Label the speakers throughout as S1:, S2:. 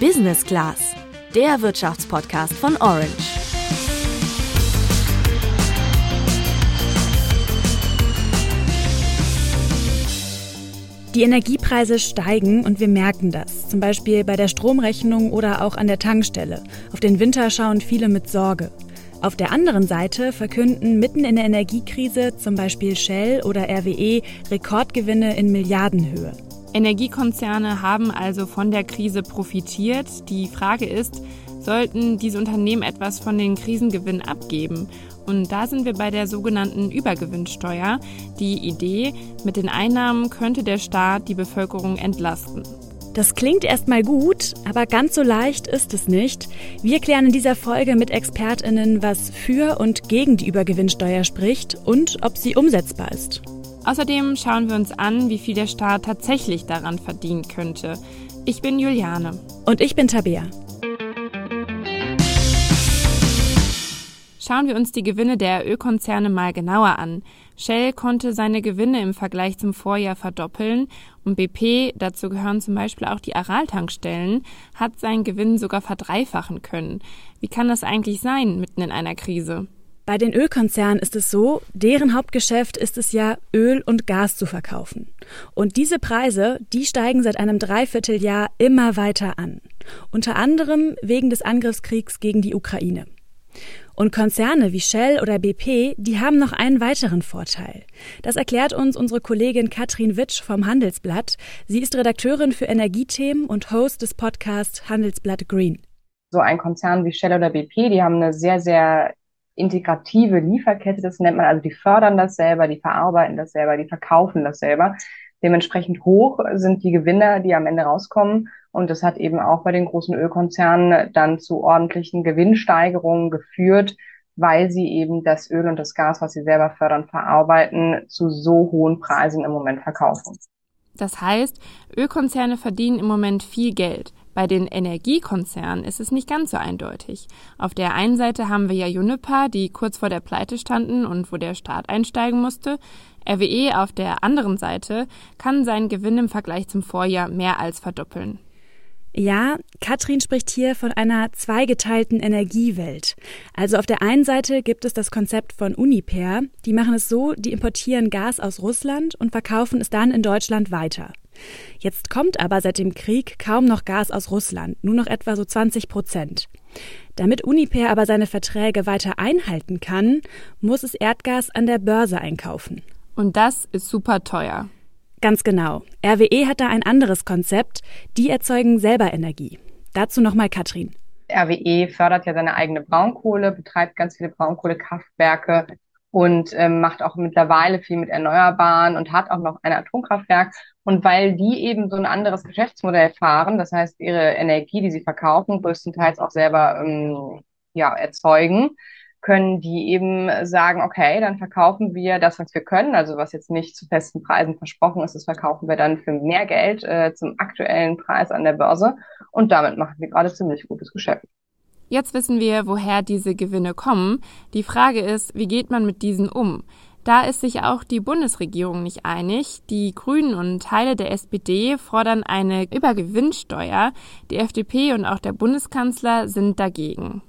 S1: Business Class, der Wirtschaftspodcast von Orange.
S2: Die Energiepreise steigen und wir merken das, zum Beispiel bei der Stromrechnung oder auch an der Tankstelle. Auf den Winter schauen viele mit Sorge. Auf der anderen Seite verkünden mitten in der Energiekrise zum Beispiel Shell oder RWE Rekordgewinne in Milliardenhöhe.
S3: Energiekonzerne haben also von der Krise profitiert. Die Frage ist, sollten diese Unternehmen etwas von den Krisengewinnen abgeben? Und da sind wir bei der sogenannten Übergewinnsteuer. Die Idee, mit den Einnahmen könnte der Staat die Bevölkerung entlasten.
S2: Das klingt erstmal gut, aber ganz so leicht ist es nicht. Wir klären in dieser Folge mit Expertinnen, was für und gegen die Übergewinnsteuer spricht und ob sie umsetzbar ist.
S3: Außerdem schauen wir uns an, wie viel der Staat tatsächlich daran verdienen könnte. Ich bin Juliane.
S2: Und ich bin Tabea.
S3: Schauen wir uns die Gewinne der Ölkonzerne mal genauer an. Shell konnte seine Gewinne im Vergleich zum Vorjahr verdoppeln und BP, dazu gehören zum Beispiel auch die Aral-Tankstellen, hat seinen Gewinn sogar verdreifachen können. Wie kann das eigentlich sein, mitten in einer Krise?
S2: Bei den Ölkonzernen ist es so, deren Hauptgeschäft ist es ja, Öl und Gas zu verkaufen. Und diese Preise, die steigen seit einem Dreivierteljahr immer weiter an. Unter anderem wegen des Angriffskriegs gegen die Ukraine. Und Konzerne wie Shell oder BP, die haben noch einen weiteren Vorteil. Das erklärt uns unsere Kollegin Katrin Witsch vom Handelsblatt. Sie ist Redakteurin für Energiethemen und Host des Podcasts Handelsblatt Green.
S4: So ein Konzern wie Shell oder BP, die haben eine sehr, sehr integrative Lieferkette, das nennt man also, die fördern das selber, die verarbeiten das selber, die verkaufen das selber. Dementsprechend hoch sind die Gewinner, die am Ende rauskommen. Und das hat eben auch bei den großen Ölkonzernen dann zu ordentlichen Gewinnsteigerungen geführt, weil sie eben das Öl und das Gas, was sie selber fördern, verarbeiten, zu so hohen Preisen im Moment verkaufen.
S3: Das heißt, Ölkonzerne verdienen im Moment viel Geld. Bei den Energiekonzernen ist es nicht ganz so eindeutig. Auf der einen Seite haben wir ja Juniper, die kurz vor der Pleite standen und wo der Staat einsteigen musste. RWE auf der anderen Seite kann seinen Gewinn im Vergleich zum Vorjahr mehr als verdoppeln.
S2: Ja, Katrin spricht hier von einer zweigeteilten Energiewelt. Also auf der einen Seite gibt es das Konzept von Uniper. Die machen es so, die importieren Gas aus Russland und verkaufen es dann in Deutschland weiter. Jetzt kommt aber seit dem Krieg kaum noch Gas aus Russland, nur noch etwa so 20 Prozent. Damit Uniper aber seine Verträge weiter einhalten kann, muss es Erdgas an der Börse einkaufen.
S3: Und das ist super teuer.
S2: Ganz genau. RWE hat da ein anderes Konzept. Die erzeugen selber Energie. Dazu nochmal Katrin.
S4: RWE fördert ja seine eigene Braunkohle, betreibt ganz viele Braunkohlekraftwerke und ähm, macht auch mittlerweile viel mit Erneuerbaren und hat auch noch ein Atomkraftwerk. Und weil die eben so ein anderes Geschäftsmodell fahren, das heißt ihre Energie, die sie verkaufen, größtenteils auch selber ähm, ja, erzeugen, können die eben sagen, okay, dann verkaufen wir das, was wir können, also was jetzt nicht zu festen Preisen versprochen ist, das verkaufen wir dann für mehr Geld äh, zum aktuellen Preis an der Börse. Und damit machen wir gerade ziemlich gutes Geschäft.
S3: Jetzt wissen wir, woher diese Gewinne kommen. Die Frage ist, wie geht man mit diesen um? Da ist sich auch die Bundesregierung nicht einig. Die Grünen und Teile der SPD fordern eine Übergewinnsteuer. Die FDP und auch der Bundeskanzler sind dagegen.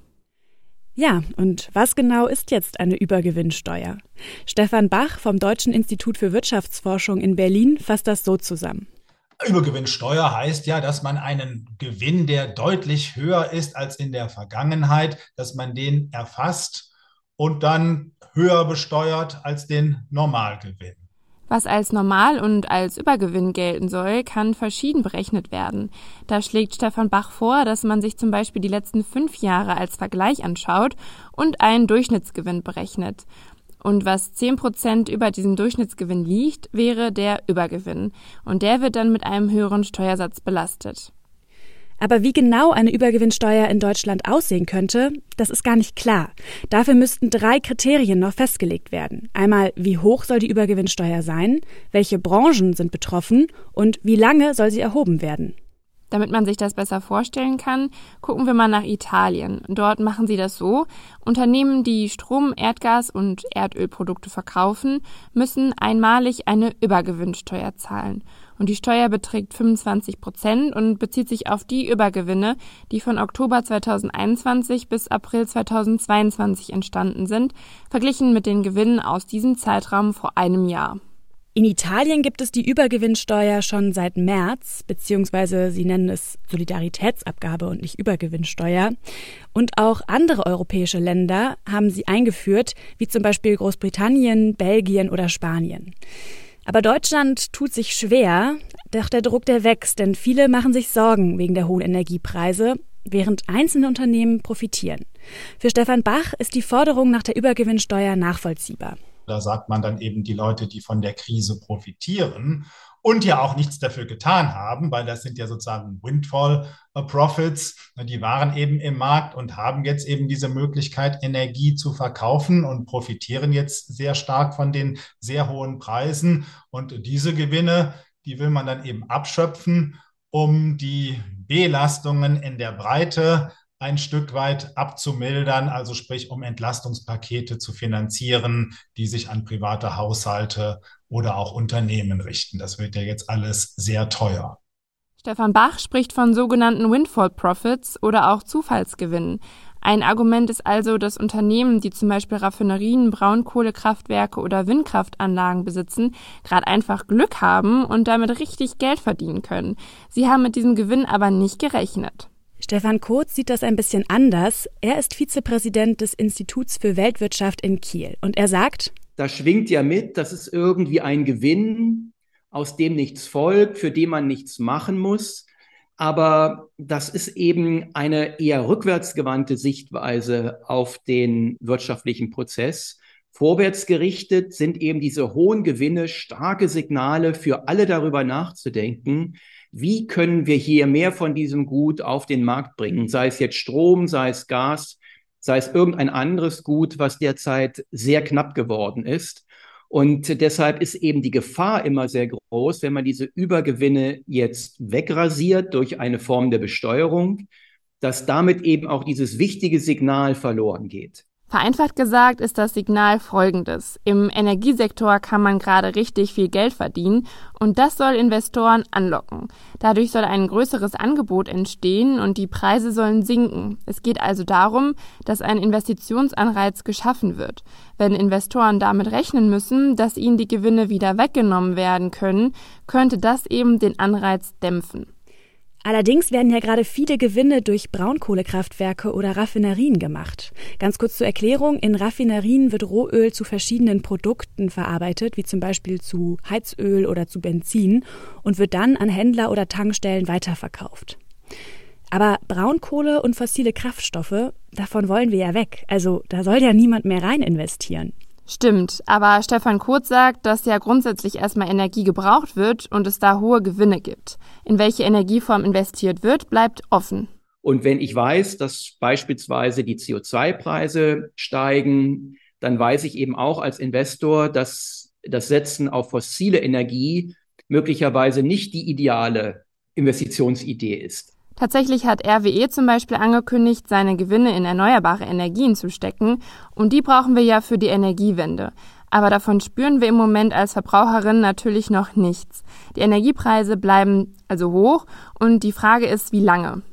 S2: Ja, und was genau ist jetzt eine Übergewinnsteuer? Stefan Bach vom Deutschen Institut für Wirtschaftsforschung in Berlin fasst das so zusammen.
S5: Übergewinnsteuer heißt ja, dass man einen Gewinn, der deutlich höher ist als in der Vergangenheit, dass man den erfasst und dann höher besteuert als den Normalgewinn.
S3: Was als Normal- und als Übergewinn gelten soll, kann verschieden berechnet werden. Da schlägt Stefan Bach vor, dass man sich zum Beispiel die letzten fünf Jahre als Vergleich anschaut und einen Durchschnittsgewinn berechnet. Und was 10% über diesem Durchschnittsgewinn liegt, wäre der Übergewinn. Und der wird dann mit einem höheren Steuersatz belastet.
S2: Aber wie genau eine Übergewinnsteuer in Deutschland aussehen könnte, das ist gar nicht klar. Dafür müssten drei Kriterien noch festgelegt werden. Einmal, wie hoch soll die Übergewinnsteuer sein, welche Branchen sind betroffen und wie lange soll sie erhoben werden.
S3: Damit man sich das besser vorstellen kann, gucken wir mal nach Italien. Dort machen sie das so, Unternehmen, die Strom, Erdgas und Erdölprodukte verkaufen, müssen einmalig eine Übergewinnsteuer zahlen. Und die Steuer beträgt 25 Prozent und bezieht sich auf die Übergewinne, die von Oktober 2021 bis April 2022 entstanden sind, verglichen mit den Gewinnen aus diesem Zeitraum vor einem Jahr.
S2: In Italien gibt es die Übergewinnsteuer schon seit März, beziehungsweise sie nennen es Solidaritätsabgabe und nicht Übergewinnsteuer. Und auch andere europäische Länder haben sie eingeführt, wie zum Beispiel Großbritannien, Belgien oder Spanien. Aber Deutschland tut sich schwer, doch der Druck der wächst, denn viele machen sich Sorgen wegen der hohen Energiepreise, während einzelne Unternehmen profitieren. Für Stefan Bach ist die Forderung nach der Übergewinnsteuer nachvollziehbar.
S5: Da sagt man dann eben die Leute, die von der Krise profitieren und ja auch nichts dafür getan haben, weil das sind ja sozusagen Windfall Profits. Die waren eben im Markt und haben jetzt eben diese Möglichkeit, Energie zu verkaufen und profitieren jetzt sehr stark von den sehr hohen Preisen. Und diese Gewinne, die will man dann eben abschöpfen, um die Belastungen in der Breite ein Stück weit abzumildern, also sprich um Entlastungspakete zu finanzieren, die sich an private Haushalte oder auch Unternehmen richten. Das wird ja jetzt alles sehr teuer.
S3: Stefan Bach spricht von sogenannten Windfall Profits oder auch Zufallsgewinnen. Ein Argument ist also, dass Unternehmen, die zum Beispiel Raffinerien, Braunkohlekraftwerke oder Windkraftanlagen besitzen, gerade einfach Glück haben und damit richtig Geld verdienen können. Sie haben mit diesem Gewinn aber nicht gerechnet.
S2: Stefan Kurz sieht das ein bisschen anders. Er ist Vizepräsident des Instituts für Weltwirtschaft in Kiel und er sagt,
S6: da schwingt ja mit, das ist irgendwie ein Gewinn, aus dem nichts folgt, für den man nichts machen muss. Aber das ist eben eine eher rückwärtsgewandte Sichtweise auf den wirtschaftlichen Prozess. Vorwärts gerichtet sind eben diese hohen Gewinne starke Signale für alle darüber nachzudenken, wie können wir hier mehr von diesem Gut auf den Markt bringen, sei es jetzt Strom, sei es Gas, sei es irgendein anderes Gut, was derzeit sehr knapp geworden ist. Und deshalb ist eben die Gefahr immer sehr groß, wenn man diese Übergewinne jetzt wegrasiert durch eine Form der Besteuerung, dass damit eben auch dieses wichtige Signal verloren geht.
S3: Vereinfacht gesagt ist das Signal folgendes. Im Energiesektor kann man gerade richtig viel Geld verdienen und das soll Investoren anlocken. Dadurch soll ein größeres Angebot entstehen und die Preise sollen sinken. Es geht also darum, dass ein Investitionsanreiz geschaffen wird. Wenn Investoren damit rechnen müssen, dass ihnen die Gewinne wieder weggenommen werden können, könnte das eben den Anreiz dämpfen.
S2: Allerdings werden ja gerade viele Gewinne durch Braunkohlekraftwerke oder Raffinerien gemacht. Ganz kurz zur Erklärung, in Raffinerien wird Rohöl zu verschiedenen Produkten verarbeitet, wie zum Beispiel zu Heizöl oder zu Benzin, und wird dann an Händler oder Tankstellen weiterverkauft. Aber Braunkohle und fossile Kraftstoffe, davon wollen wir ja weg. Also da soll ja niemand mehr rein investieren.
S3: Stimmt, aber Stefan Kurz sagt, dass ja grundsätzlich erstmal Energie gebraucht wird und es da hohe Gewinne gibt. In welche Energieform investiert wird, bleibt offen.
S6: Und wenn ich weiß, dass beispielsweise die CO2-Preise steigen, dann weiß ich eben auch als Investor, dass das Setzen auf fossile Energie möglicherweise nicht die ideale Investitionsidee ist.
S3: Tatsächlich hat RWE zum Beispiel angekündigt, seine Gewinne in erneuerbare Energien zu stecken, und die brauchen wir ja für die Energiewende. Aber davon spüren wir im Moment als Verbraucherin natürlich noch nichts. Die Energiepreise bleiben also hoch und die Frage ist, wie lange.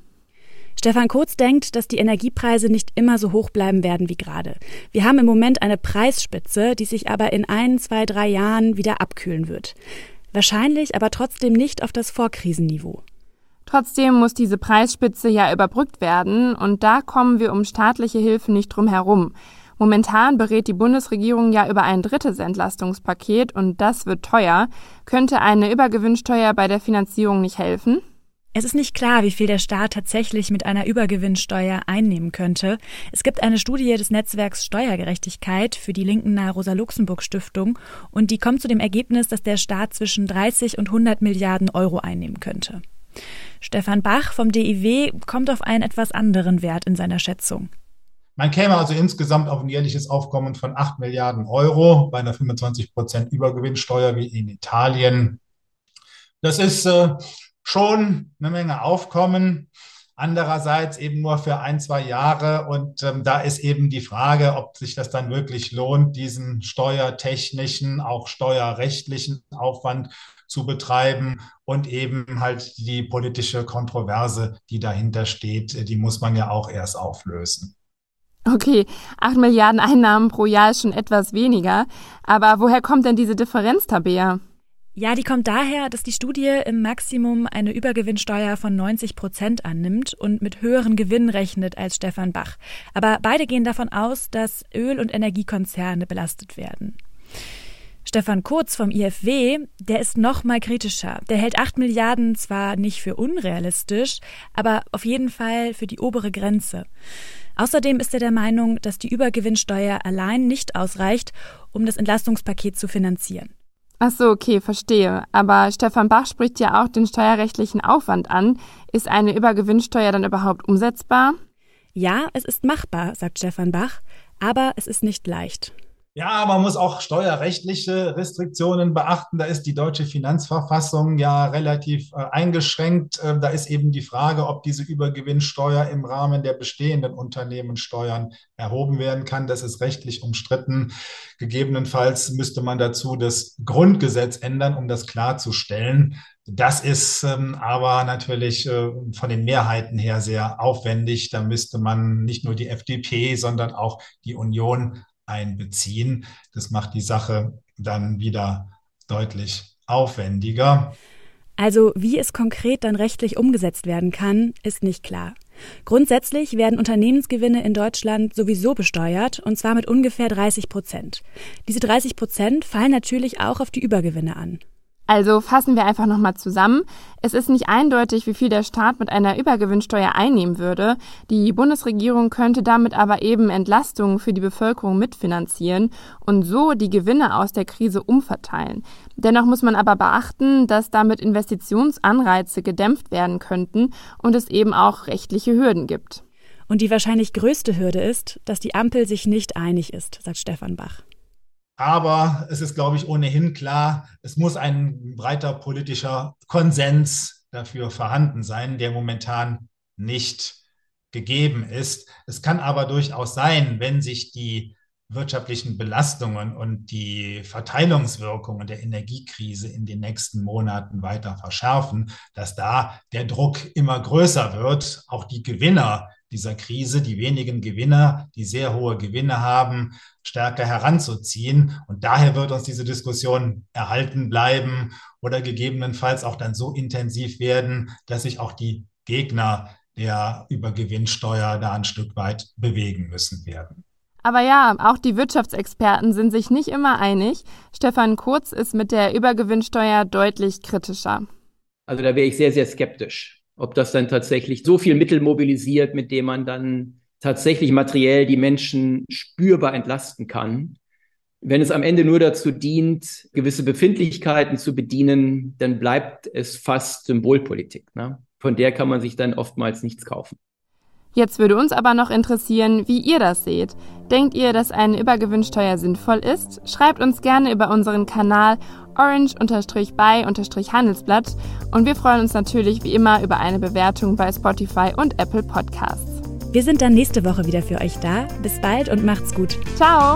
S2: Stefan Kurz denkt, dass die Energiepreise nicht immer so hoch bleiben werden wie gerade. Wir haben im Moment eine Preisspitze, die sich aber in ein, zwei, drei Jahren wieder abkühlen wird. Wahrscheinlich aber trotzdem nicht auf das Vorkrisenniveau.
S3: Trotzdem muss diese Preisspitze ja überbrückt werden und da kommen wir um staatliche Hilfe nicht drum herum. Momentan berät die Bundesregierung ja über ein drittes Entlastungspaket und das wird teuer. Könnte eine Übergewinnsteuer bei der Finanzierung nicht helfen?
S2: Es ist nicht klar, wie viel der Staat tatsächlich mit einer Übergewinnsteuer einnehmen könnte. Es gibt eine Studie des Netzwerks Steuergerechtigkeit für die Linken nahe Rosa-Luxemburg-Stiftung und die kommt zu dem Ergebnis, dass der Staat zwischen 30 und 100 Milliarden Euro einnehmen könnte. Stefan Bach vom DIW kommt auf einen etwas anderen Wert in seiner Schätzung.
S5: Man käme also insgesamt auf ein jährliches Aufkommen von 8 Milliarden Euro bei einer 25 Prozent Übergewinnsteuer wie in Italien. Das ist äh, schon eine Menge Aufkommen. Andererseits eben nur für ein, zwei Jahre. Und ähm, da ist eben die Frage, ob sich das dann wirklich lohnt, diesen steuertechnischen, auch steuerrechtlichen Aufwand zu betreiben und eben halt die politische Kontroverse, die dahinter steht, die muss man ja auch erst auflösen.
S3: Okay, 8 Milliarden Einnahmen pro Jahr ist schon etwas weniger. Aber woher kommt denn diese Differenz, Tabea?
S2: Ja, die kommt daher, dass die Studie im Maximum eine Übergewinnsteuer von 90 Prozent annimmt und mit höheren Gewinnen rechnet als Stefan Bach. Aber beide gehen davon aus, dass Öl- und Energiekonzerne belastet werden. Stefan Kurz vom IFW, der ist noch mal kritischer. Der hält 8 Milliarden zwar nicht für unrealistisch, aber auf jeden Fall für die obere Grenze. Außerdem ist er der Meinung, dass die Übergewinnsteuer allein nicht ausreicht, um das Entlastungspaket zu finanzieren.
S3: Ach so, okay, verstehe. Aber Stefan Bach spricht ja auch den steuerrechtlichen Aufwand an. Ist eine Übergewinnsteuer dann überhaupt umsetzbar?
S2: Ja, es ist machbar, sagt Stefan Bach, aber es ist nicht leicht.
S5: Ja, man muss auch steuerrechtliche Restriktionen beachten. Da ist die deutsche Finanzverfassung ja relativ äh, eingeschränkt. Äh, da ist eben die Frage, ob diese Übergewinnsteuer im Rahmen der bestehenden Unternehmenssteuern erhoben werden kann. Das ist rechtlich umstritten. Gegebenenfalls müsste man dazu das Grundgesetz ändern, um das klarzustellen. Das ist ähm, aber natürlich äh, von den Mehrheiten her sehr aufwendig. Da müsste man nicht nur die FDP, sondern auch die Union einbeziehen. Das macht die Sache dann wieder deutlich aufwendiger.
S2: Also wie es konkret dann rechtlich umgesetzt werden kann, ist nicht klar. Grundsätzlich werden Unternehmensgewinne in Deutschland sowieso besteuert, und zwar mit ungefähr 30 Prozent. Diese 30 Prozent fallen natürlich auch auf die Übergewinne an.
S3: Also fassen wir einfach nochmal zusammen. Es ist nicht eindeutig, wie viel der Staat mit einer Übergewinnsteuer einnehmen würde. Die Bundesregierung könnte damit aber eben Entlastungen für die Bevölkerung mitfinanzieren und so die Gewinne aus der Krise umverteilen. Dennoch muss man aber beachten, dass damit Investitionsanreize gedämpft werden könnten und es eben auch rechtliche Hürden gibt.
S2: Und die wahrscheinlich größte Hürde ist, dass die Ampel sich nicht einig ist, sagt Stefan Bach.
S5: Aber es ist, glaube ich, ohnehin klar, es muss ein breiter politischer Konsens dafür vorhanden sein, der momentan nicht gegeben ist. Es kann aber durchaus sein, wenn sich die wirtschaftlichen Belastungen und die Verteilungswirkungen der Energiekrise in den nächsten Monaten weiter verschärfen, dass da der Druck immer größer wird, auch die Gewinner dieser Krise, die wenigen Gewinner, die sehr hohe Gewinne haben, stärker heranzuziehen. Und daher wird uns diese Diskussion erhalten bleiben oder gegebenenfalls auch dann so intensiv werden, dass sich auch die Gegner der Übergewinnsteuer da ein Stück weit bewegen müssen werden.
S3: Aber ja, auch die Wirtschaftsexperten sind sich nicht immer einig. Stefan Kurz ist mit der Übergewinnsteuer deutlich kritischer.
S6: Also da wäre ich sehr, sehr skeptisch ob das dann tatsächlich so viel Mittel mobilisiert, mit dem man dann tatsächlich materiell die Menschen spürbar entlasten kann. Wenn es am Ende nur dazu dient, gewisse Befindlichkeiten zu bedienen, dann bleibt es fast Symbolpolitik. Ne? Von der kann man sich dann oftmals nichts kaufen.
S3: Jetzt würde uns aber noch interessieren, wie ihr das seht. Denkt ihr, dass eine Übergewinnsteuer sinnvoll ist? Schreibt uns gerne über unseren Kanal orange-by-handelsblatt und wir freuen uns natürlich wie immer über eine Bewertung bei Spotify und Apple Podcasts.
S2: Wir sind dann nächste Woche wieder für euch da. Bis bald und macht's gut.
S3: Ciao!